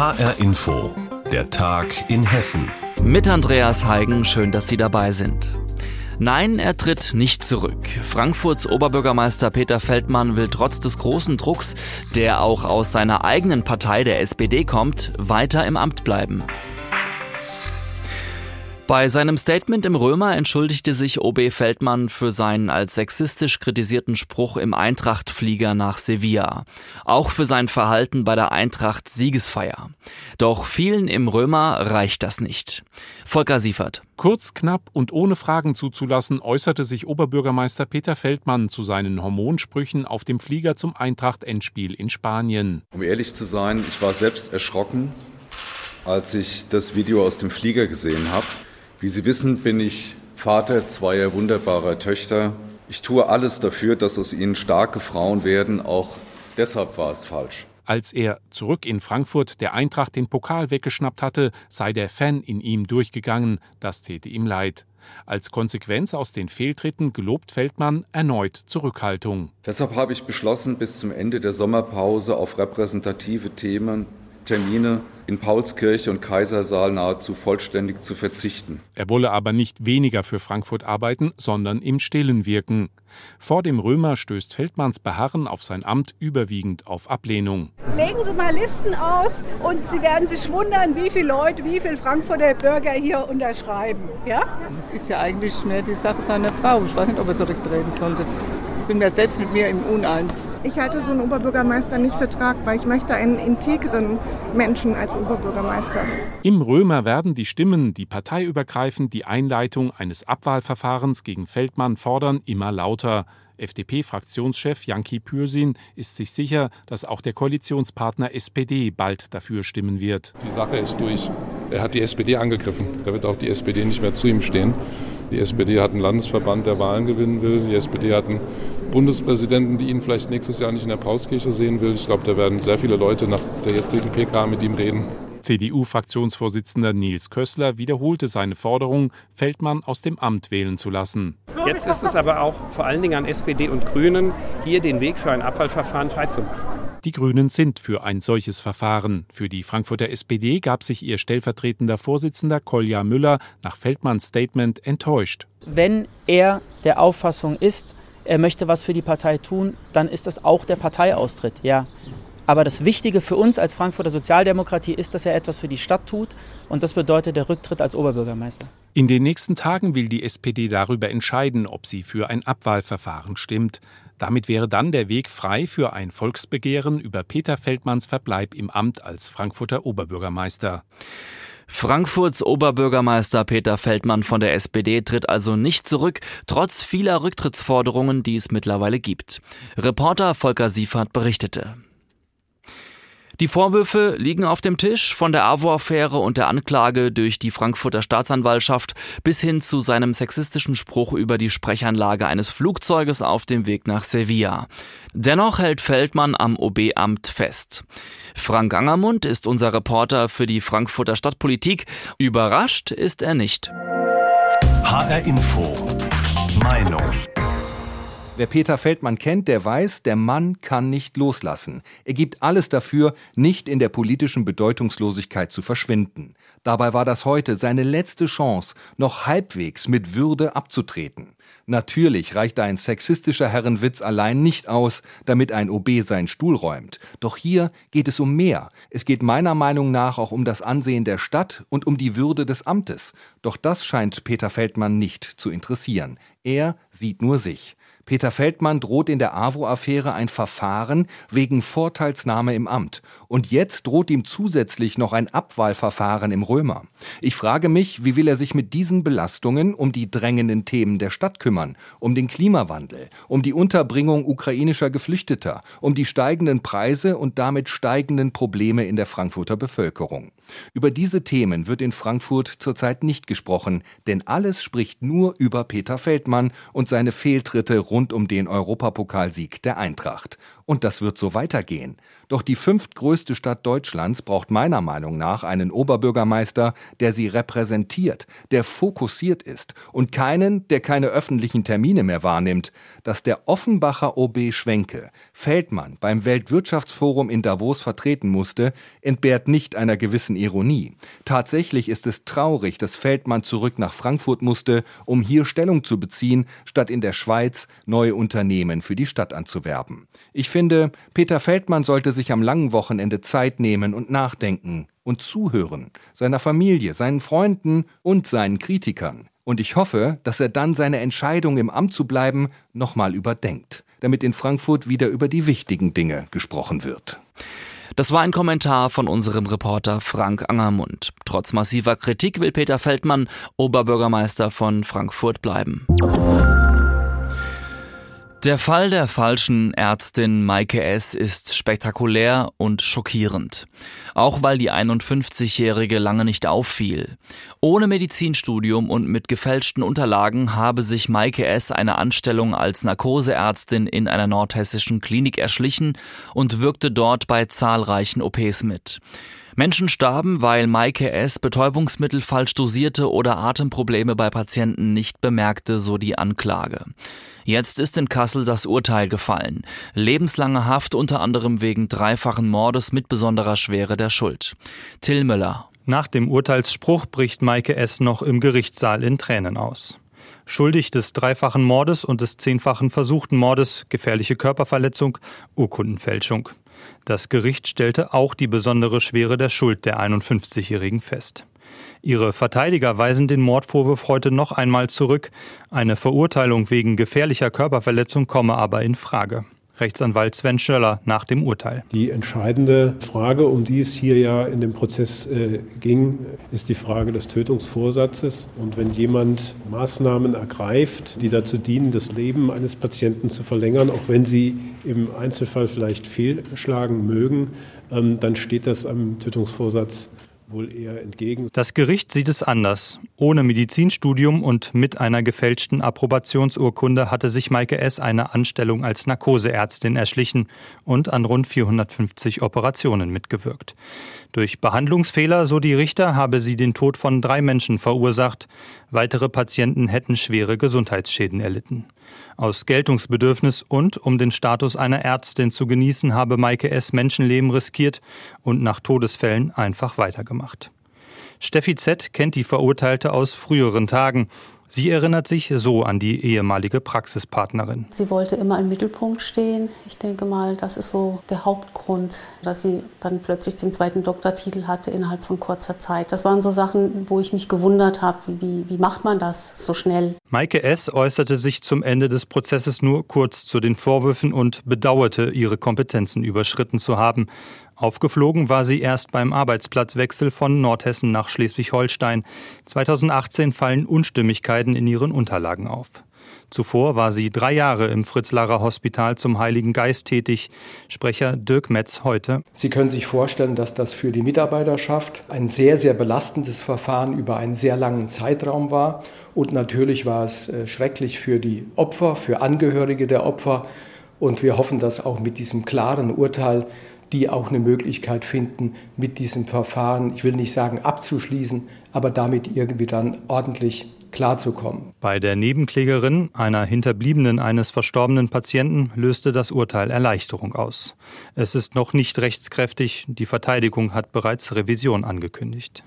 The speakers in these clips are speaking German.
HR Info, der Tag in Hessen. Mit Andreas Heigen, schön, dass Sie dabei sind. Nein, er tritt nicht zurück. Frankfurts Oberbürgermeister Peter Feldmann will trotz des großen Drucks, der auch aus seiner eigenen Partei der SPD kommt, weiter im Amt bleiben. Bei seinem Statement im Römer entschuldigte sich OB Feldmann für seinen als sexistisch kritisierten Spruch im Eintracht-Flieger nach Sevilla. Auch für sein Verhalten bei der Eintracht-Siegesfeier. Doch vielen im Römer reicht das nicht. Volker Siefert. Kurz, knapp und ohne Fragen zuzulassen, äußerte sich Oberbürgermeister Peter Feldmann zu seinen Hormonsprüchen auf dem Flieger zum Eintracht-Endspiel in Spanien. Um ehrlich zu sein, ich war selbst erschrocken, als ich das Video aus dem Flieger gesehen habe. Wie Sie wissen, bin ich Vater zweier wunderbarer Töchter. Ich tue alles dafür, dass aus ihnen starke Frauen werden. Auch deshalb war es falsch. Als er zurück in Frankfurt der Eintracht den Pokal weggeschnappt hatte, sei der Fan in ihm durchgegangen. Das täte ihm leid. Als Konsequenz aus den Fehltritten gelobt Feldmann erneut Zurückhaltung. Deshalb habe ich beschlossen, bis zum Ende der Sommerpause auf repräsentative Themen Termine in Paulskirche und Kaisersaal nahezu vollständig zu verzichten. Er wolle aber nicht weniger für Frankfurt arbeiten, sondern im Stillen wirken. Vor dem Römer stößt Feldmanns Beharren auf sein Amt überwiegend auf Ablehnung. Legen Sie mal Listen aus und Sie werden sich wundern, wie viele Leute, wie viele Frankfurter Bürger hier unterschreiben. Ja? Das ist ja eigentlich mehr die Sache seiner Frau. Ich weiß nicht, ob er zurücktreten sollte bin mir selbst mit mir im Uneins. Ich halte so einen Oberbürgermeister nicht für tragbar. Ich möchte einen integren Menschen als Oberbürgermeister. Im Römer werden die Stimmen, die parteiübergreifend die Einleitung eines Abwahlverfahrens gegen Feldmann fordern, immer lauter. FDP-Fraktionschef Janki Pürsin ist sich sicher, dass auch der Koalitionspartner SPD bald dafür stimmen wird. Die Sache ist durch. Er hat die SPD angegriffen. Da wird auch die SPD nicht mehr zu ihm stehen. Die SPD hat einen Landesverband, der Wahlen gewinnen will. Die SPD hat einen Bundespräsidenten, die ihn vielleicht nächstes Jahr nicht in der Paulskirche sehen will. Ich glaube, da werden sehr viele Leute nach der jetzigen PK mit ihm reden. CDU-Fraktionsvorsitzender Nils Kössler wiederholte seine Forderung, Feldmann aus dem Amt wählen zu lassen. Jetzt ist es aber auch vor allen Dingen an SPD und Grünen, hier den Weg für ein Abwahlverfahren freizumachen. Die Grünen sind für ein solches Verfahren. Für die Frankfurter SPD gab sich ihr stellvertretender Vorsitzender Kolja Müller nach Feldmanns Statement enttäuscht. Wenn er der Auffassung ist, er möchte was für die Partei tun, dann ist das auch der Parteiaustritt, ja. Aber das Wichtige für uns als Frankfurter Sozialdemokratie ist, dass er etwas für die Stadt tut und das bedeutet der Rücktritt als Oberbürgermeister. In den nächsten Tagen will die SPD darüber entscheiden, ob sie für ein Abwahlverfahren stimmt. Damit wäre dann der Weg frei für ein Volksbegehren über Peter Feldmanns Verbleib im Amt als Frankfurter Oberbürgermeister. Frankfurts Oberbürgermeister Peter Feldmann von der SPD tritt also nicht zurück, trotz vieler Rücktrittsforderungen, die es mittlerweile gibt. Reporter Volker Siefert berichtete. Die Vorwürfe liegen auf dem Tisch von der AWO-Affäre und der Anklage durch die Frankfurter Staatsanwaltschaft bis hin zu seinem sexistischen Spruch über die Sprechanlage eines Flugzeuges auf dem Weg nach Sevilla. Dennoch hält Feldmann am OB-Amt fest. Frank Angermund ist unser Reporter für die Frankfurter Stadtpolitik. Überrascht ist er nicht. HR Info. Meinung. Wer Peter Feldmann kennt, der weiß, der Mann kann nicht loslassen. Er gibt alles dafür, nicht in der politischen Bedeutungslosigkeit zu verschwinden. Dabei war das heute seine letzte Chance, noch halbwegs mit Würde abzutreten. Natürlich reicht ein sexistischer Herrenwitz allein nicht aus, damit ein OB seinen Stuhl räumt. Doch hier geht es um mehr. Es geht meiner Meinung nach auch um das Ansehen der Stadt und um die Würde des Amtes. Doch das scheint Peter Feldmann nicht zu interessieren. Er sieht nur sich. Peter Feldmann droht in der AWO-Affäre ein Verfahren wegen Vorteilsnahme im Amt. Und jetzt droht ihm zusätzlich noch ein Abwahlverfahren im Römer. Ich frage mich, wie will er sich mit diesen Belastungen um die drängenden Themen der Stadt kümmern? Um den Klimawandel, um die Unterbringung ukrainischer Geflüchteter, um die steigenden Preise und damit steigenden Probleme in der Frankfurter Bevölkerung. Über diese Themen wird in Frankfurt zurzeit nicht gesprochen, denn alles spricht nur über Peter Feldmann und seine Fehltritte rund rund um den Europapokalsieg der Eintracht. Und das wird so weitergehen. Doch die fünftgrößte Stadt Deutschlands braucht meiner Meinung nach einen Oberbürgermeister, der sie repräsentiert, der fokussiert ist und keinen, der keine öffentlichen Termine mehr wahrnimmt. Dass der Offenbacher OB Schwenke Feldmann beim Weltwirtschaftsforum in Davos vertreten musste, entbehrt nicht einer gewissen Ironie. Tatsächlich ist es traurig, dass Feldmann zurück nach Frankfurt musste, um hier Stellung zu beziehen, statt in der Schweiz neue Unternehmen für die Stadt anzuwerben. Ich finde, Peter Feldmann sollte sich am langen Wochenende Zeit nehmen und nachdenken und zuhören, seiner Familie, seinen Freunden und seinen Kritikern. Und ich hoffe, dass er dann seine Entscheidung im Amt zu bleiben nochmal überdenkt, damit in Frankfurt wieder über die wichtigen Dinge gesprochen wird. Das war ein Kommentar von unserem Reporter Frank Angermund. Trotz massiver Kritik will Peter Feldmann Oberbürgermeister von Frankfurt bleiben. Der Fall der falschen Ärztin Maike S. ist spektakulär und schockierend. Auch weil die 51-Jährige lange nicht auffiel. Ohne Medizinstudium und mit gefälschten Unterlagen habe sich Maike S. eine Anstellung als Narkoseärztin in einer nordhessischen Klinik erschlichen und wirkte dort bei zahlreichen OPs mit. Menschen starben, weil Maike S. Betäubungsmittel falsch dosierte oder Atemprobleme bei Patienten nicht bemerkte, so die Anklage. Jetzt ist in Kassel das Urteil gefallen. Lebenslange Haft unter anderem wegen dreifachen Mordes mit besonderer Schwere der Schuld. Till Müller. Nach dem Urteilsspruch bricht Maike S. noch im Gerichtssaal in Tränen aus. Schuldig des dreifachen Mordes und des zehnfachen versuchten Mordes, gefährliche Körperverletzung, Urkundenfälschung. Das Gericht stellte auch die besondere Schwere der Schuld der 51-Jährigen fest. Ihre Verteidiger weisen den Mordvorwurf heute noch einmal zurück. Eine Verurteilung wegen gefährlicher Körperverletzung komme aber in Frage. Rechtsanwalt Sven Schöller nach dem Urteil. Die entscheidende Frage, um die es hier ja in dem Prozess äh, ging, ist die Frage des Tötungsvorsatzes. Und wenn jemand Maßnahmen ergreift, die dazu dienen, das Leben eines Patienten zu verlängern, auch wenn sie im Einzelfall vielleicht fehlschlagen mögen, ähm, dann steht das am Tötungsvorsatz wohl eher entgegen. Das Gericht sieht es anders. Ohne Medizinstudium und mit einer gefälschten Approbationsurkunde hatte sich Maike S. eine Anstellung als Narkoseärztin erschlichen und an rund 450 Operationen mitgewirkt. Durch Behandlungsfehler, so die Richter, habe sie den Tod von drei Menschen verursacht. Weitere Patienten hätten schwere Gesundheitsschäden erlitten. Aus Geltungsbedürfnis und um den Status einer Ärztin zu genießen, habe Maike S. Menschenleben riskiert und nach Todesfällen einfach weitergemacht. Steffi Z. kennt die Verurteilte aus früheren Tagen. Sie erinnert sich so an die ehemalige Praxispartnerin. Sie wollte immer im Mittelpunkt stehen. Ich denke mal, das ist so der Hauptgrund, dass sie dann plötzlich den zweiten Doktortitel hatte innerhalb von kurzer Zeit. Das waren so Sachen, wo ich mich gewundert habe, wie, wie macht man das so schnell? Maike S. äußerte sich zum Ende des Prozesses nur kurz zu den Vorwürfen und bedauerte, ihre Kompetenzen überschritten zu haben. Aufgeflogen war sie erst beim Arbeitsplatzwechsel von Nordhessen nach Schleswig-Holstein. 2018 fallen Unstimmigkeiten in ihren Unterlagen auf. Zuvor war sie drei Jahre im Fritz-Larrer Hospital zum Heiligen Geist tätig. Sprecher Dirk Metz heute. Sie können sich vorstellen, dass das für die Mitarbeiterschaft ein sehr, sehr belastendes Verfahren über einen sehr langen Zeitraum war. Und natürlich war es äh, schrecklich für die Opfer, für Angehörige der Opfer. Und wir hoffen, dass auch mit diesem klaren Urteil die auch eine Möglichkeit finden, mit diesem Verfahren, ich will nicht sagen abzuschließen, aber damit irgendwie dann ordentlich klarzukommen. Bei der Nebenklägerin, einer Hinterbliebenen eines verstorbenen Patienten, löste das Urteil Erleichterung aus. Es ist noch nicht rechtskräftig, die Verteidigung hat bereits Revision angekündigt.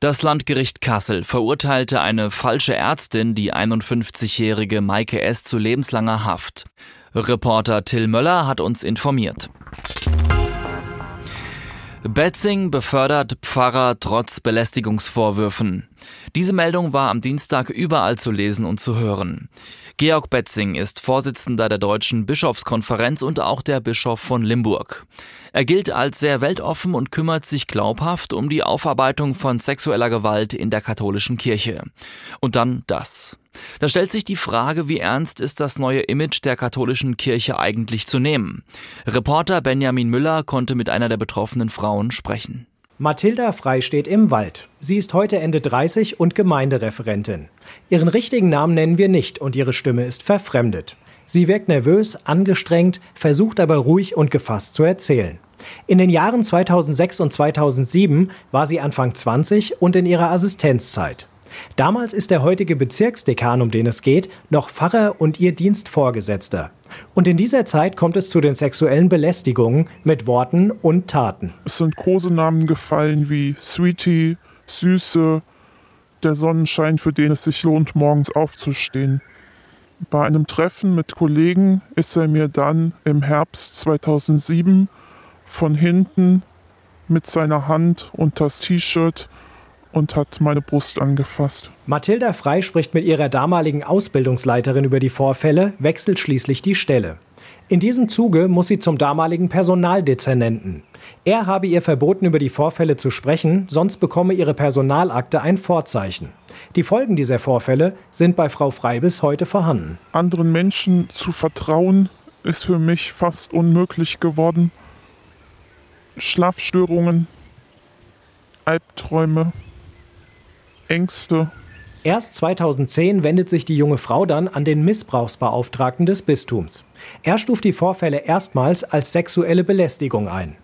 Das Landgericht Kassel verurteilte eine falsche Ärztin, die 51-jährige Maike S. zu lebenslanger Haft. Reporter Till Möller hat uns informiert. Betzing befördert Pfarrer trotz Belästigungsvorwürfen. Diese Meldung war am Dienstag überall zu lesen und zu hören. Georg Betzing ist Vorsitzender der Deutschen Bischofskonferenz und auch der Bischof von Limburg. Er gilt als sehr weltoffen und kümmert sich glaubhaft um die Aufarbeitung von sexueller Gewalt in der katholischen Kirche. Und dann das. Da stellt sich die Frage, wie ernst ist das neue Image der katholischen Kirche eigentlich zu nehmen? Reporter Benjamin Müller konnte mit einer der betroffenen Frauen sprechen. Mathilda Frei steht im Wald. Sie ist heute Ende 30 und Gemeindereferentin. Ihren richtigen Namen nennen wir nicht und ihre Stimme ist verfremdet. Sie wirkt nervös, angestrengt, versucht aber ruhig und gefasst zu erzählen. In den Jahren 2006 und 2007 war sie Anfang 20 und in ihrer Assistenzzeit. Damals ist der heutige Bezirksdekan, um den es geht, noch Pfarrer und ihr Dienstvorgesetzter. Und in dieser Zeit kommt es zu den sexuellen Belästigungen mit Worten und Taten. Es sind Kosenamen gefallen wie Sweetie, Süße, der Sonnenschein, für den es sich lohnt, morgens aufzustehen. Bei einem Treffen mit Kollegen ist er mir dann im Herbst 2007 von hinten mit seiner Hand unters T-Shirt und hat meine Brust angefasst. Mathilda Frei spricht mit ihrer damaligen Ausbildungsleiterin über die Vorfälle, wechselt schließlich die Stelle. In diesem Zuge muss sie zum damaligen Personaldezernenten. Er habe ihr verboten, über die Vorfälle zu sprechen, sonst bekomme ihre Personalakte ein Vorzeichen. Die Folgen dieser Vorfälle sind bei Frau Frei bis heute vorhanden. Anderen Menschen zu vertrauen ist für mich fast unmöglich geworden. Schlafstörungen, Albträume, Ängste. Erst 2010 wendet sich die junge Frau dann an den Missbrauchsbeauftragten des Bistums. Er stuft die Vorfälle erstmals als sexuelle Belästigung ein.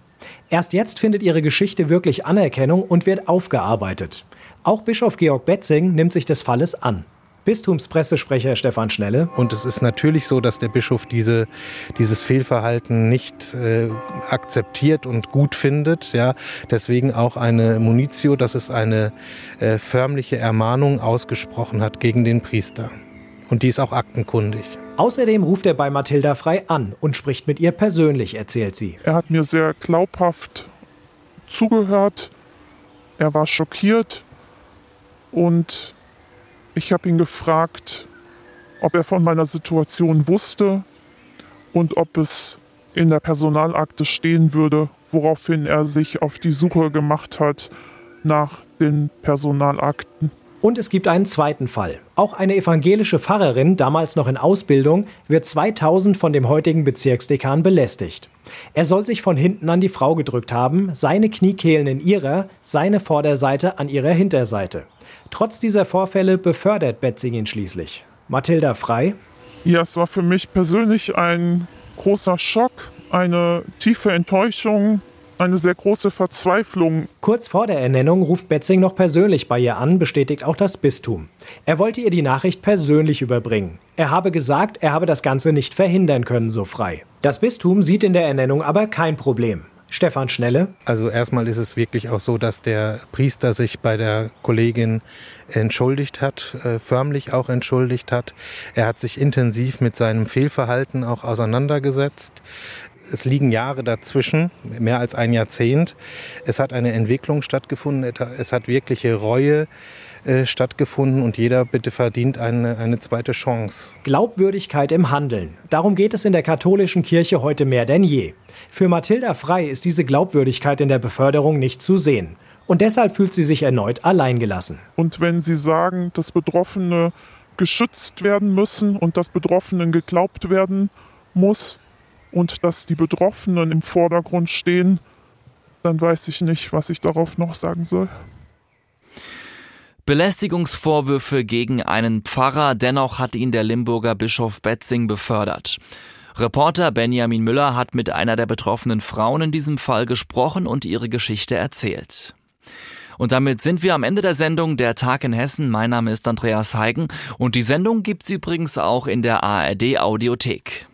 Erst jetzt findet ihre Geschichte wirklich Anerkennung und wird aufgearbeitet. Auch Bischof Georg Betzing nimmt sich des Falles an. Bistumspressesprecher Stefan Schnelle. Und es ist natürlich so, dass der Bischof diese, dieses Fehlverhalten nicht äh, akzeptiert und gut findet. Ja. Deswegen auch eine Munitio, dass es eine äh, förmliche Ermahnung ausgesprochen hat gegen den Priester. Und die ist auch aktenkundig. Außerdem ruft er bei Mathilda Frei an und spricht mit ihr persönlich, erzählt sie. Er hat mir sehr glaubhaft zugehört. Er war schockiert und ich habe ihn gefragt, ob er von meiner Situation wusste und ob es in der Personalakte stehen würde, woraufhin er sich auf die Suche gemacht hat nach den Personalakten. Und es gibt einen zweiten Fall. Auch eine evangelische Pfarrerin, damals noch in Ausbildung, wird 2000 von dem heutigen Bezirksdekan belästigt. Er soll sich von hinten an die Frau gedrückt haben, seine Kniekehlen in ihrer, seine Vorderseite an ihrer Hinterseite. Trotz dieser Vorfälle befördert Betzing ihn schließlich. Mathilda Frei. Ja, es war für mich persönlich ein großer Schock, eine tiefe Enttäuschung, eine sehr große Verzweiflung. Kurz vor der Ernennung ruft Betzing noch persönlich bei ihr an, bestätigt auch das Bistum. Er wollte ihr die Nachricht persönlich überbringen. Er habe gesagt, er habe das Ganze nicht verhindern können, so frei. Das Bistum sieht in der Ernennung aber kein Problem. Stefan Schnelle. Also erstmal ist es wirklich auch so, dass der Priester sich bei der Kollegin entschuldigt hat, äh, förmlich auch entschuldigt hat. Er hat sich intensiv mit seinem Fehlverhalten auch auseinandergesetzt. Es liegen Jahre dazwischen, mehr als ein Jahrzehnt. Es hat eine Entwicklung stattgefunden, es hat wirkliche Reue äh, stattgefunden und jeder bitte verdient eine, eine zweite Chance. Glaubwürdigkeit im Handeln. Darum geht es in der katholischen Kirche heute mehr denn je. Für Mathilda Frei ist diese Glaubwürdigkeit in der Beförderung nicht zu sehen. Und deshalb fühlt sie sich erneut alleingelassen. Und wenn Sie sagen, dass Betroffene geschützt werden müssen und dass Betroffenen geglaubt werden muss und dass die Betroffenen im Vordergrund stehen, dann weiß ich nicht, was ich darauf noch sagen soll. Belästigungsvorwürfe gegen einen Pfarrer, dennoch hat ihn der Limburger Bischof Betzing befördert. Reporter Benjamin Müller hat mit einer der betroffenen Frauen in diesem Fall gesprochen und ihre Geschichte erzählt. Und damit sind wir am Ende der Sendung Der Tag in Hessen. Mein Name ist Andreas Heigen und die Sendung gibt's übrigens auch in der ARD Audiothek.